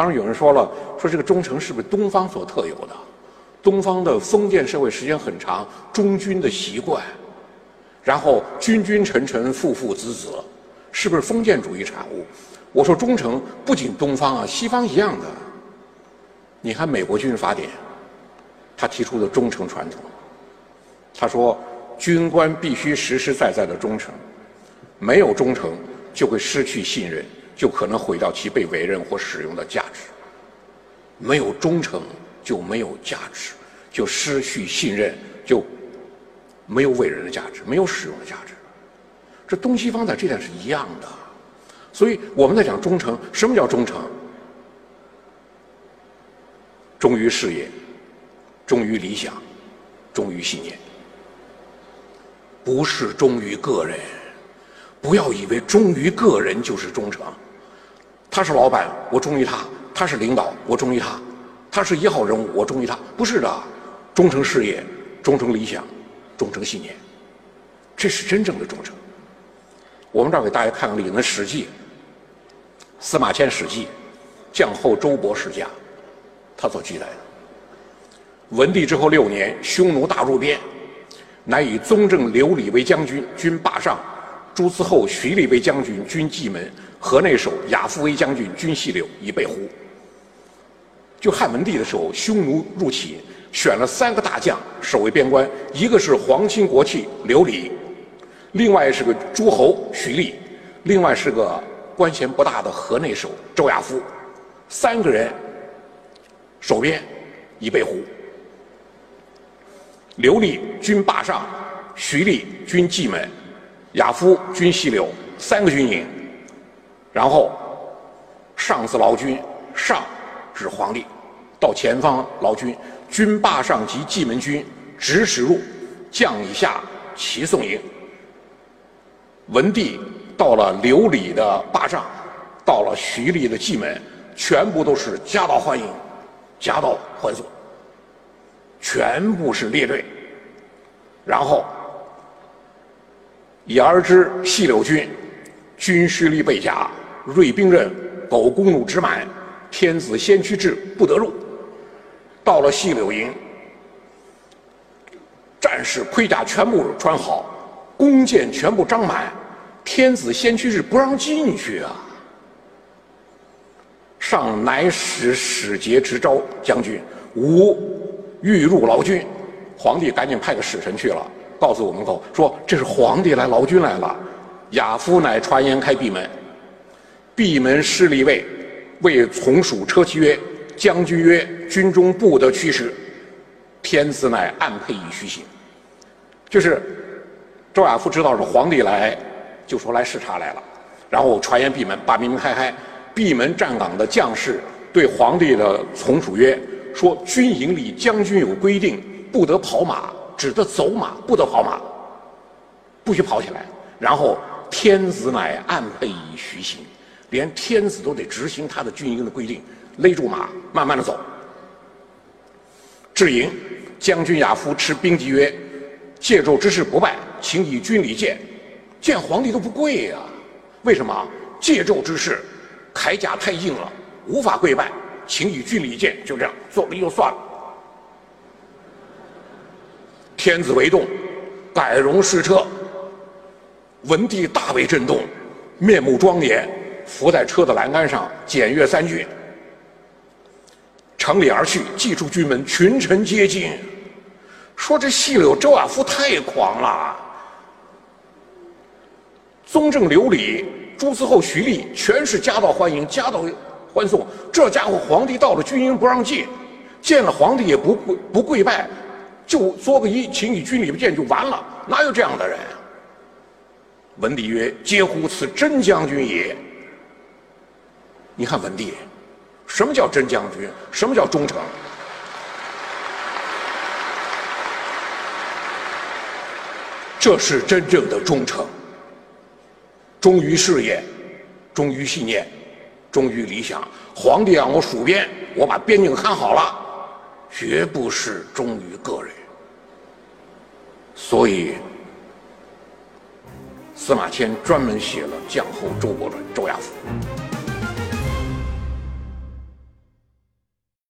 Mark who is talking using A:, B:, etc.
A: 当然有人说了，说这个忠诚是不是东方所特有的？东方的封建社会时间很长，忠君的习惯，然后君君臣臣，父父子子，是不是封建主义产物？我说忠诚不仅东方啊，西方一样的。你看美国军事法典，他提出的忠诚传统，他说军官必须实实在在的忠诚，没有忠诚就会失去信任，就可能毁掉其被委任或使用的价值。没有忠诚。就没有价值，就失去信任，就没有伟人的价值，没有使用的价值。这东西方在这点是一样的，所以我们在讲忠诚，什么叫忠诚？忠于事业，忠于理想，忠于信念，不是忠于个人。不要以为忠于个人就是忠诚。他是老板，我忠于他；他是领导，我忠于他。他是一号人物，我忠于他。不是的，忠诚事业，忠诚理想，忠诚信念，这是真正的忠诚。我们这儿给大家看看里面《史记》，司马迁《史记》，将后周勃世家，他所记载的。文帝之后六年，匈奴大入边，乃以宗正、刘礼为将军，军霸上；朱慈厚、徐立为将军，军蓟门；河内守亚夫为将军，军细柳，以备胡。就汉文帝的时候，匈奴入侵，选了三个大将守卫边关，一个是皇亲国戚刘礼，另外是个诸侯徐厉，另外是个官衔不大的河内守周亚夫，三个人守边以备胡。刘立军霸上，徐厉军蓟门，亚夫军西柳，三个军营，然后上自劳军上。指皇帝到前方劳军，军霸上及蓟门军直使入，将以下齐送迎。文帝到了刘礼的霸上，到了徐厉的蓟门，全部都是夹道欢迎，夹道欢送，全部是列队。然后已而知细柳军军师力备甲，锐兵刃，狗弓弩直满。天子先驱至，不得入。到了细柳营，战士盔甲全部穿好，弓箭全部张满。天子先驱至，不让进去啊！上乃使使节直招将军，吾欲入劳军。皇帝赶紧派个使臣去了，告诉我们后说：“这是皇帝来劳军来了。”亚夫乃传言开闭门，闭门失礼位。为从属车骑曰：“将军曰，军中不得驱使。”天子乃暗配以虚行。就是周亚夫知道是皇帝来，就说来视察来了，然后传言闭门，把明明开开。闭门站岗的将士对皇帝的从属曰：“说军营里将军有规定，不得跑马，只得走马，不得跑马，不许跑起来。”然后天子乃暗配以徐行。连天子都得执行他的军营的规定，勒住马，慢慢的走。至营，将军亚夫持兵籍曰：“借胄之事不拜，请以军礼见。”见皇帝都不跪呀？为什么？借胄之事，铠甲太硬了，无法跪拜，请以军礼见。就这样做了就算了。天子为动，改容试车。文帝大为震动，面目庄严。伏在车的栏杆上，检阅三句，乘礼而去，祭出军门，群臣皆惊，说这细柳周亚夫太狂了。宗正、刘礼、朱慈厚、徐厉，全是夹道欢迎，夹道欢送。这家伙，皇帝到了军营不让进，见了皇帝也不跪不跪拜，就作个揖，请你军礼不见就完了。哪有这样的人？文帝曰：“嗟乎！此真将军也。”你看文帝，什么叫真将军？什么叫忠诚？这是真正的忠诚。忠于事业，忠于信念，忠于理想。皇帝让我戍边，我把边境看好了，绝不是忠于个人。所以，司马迁专门写了《将侯周伯传》，周亚夫。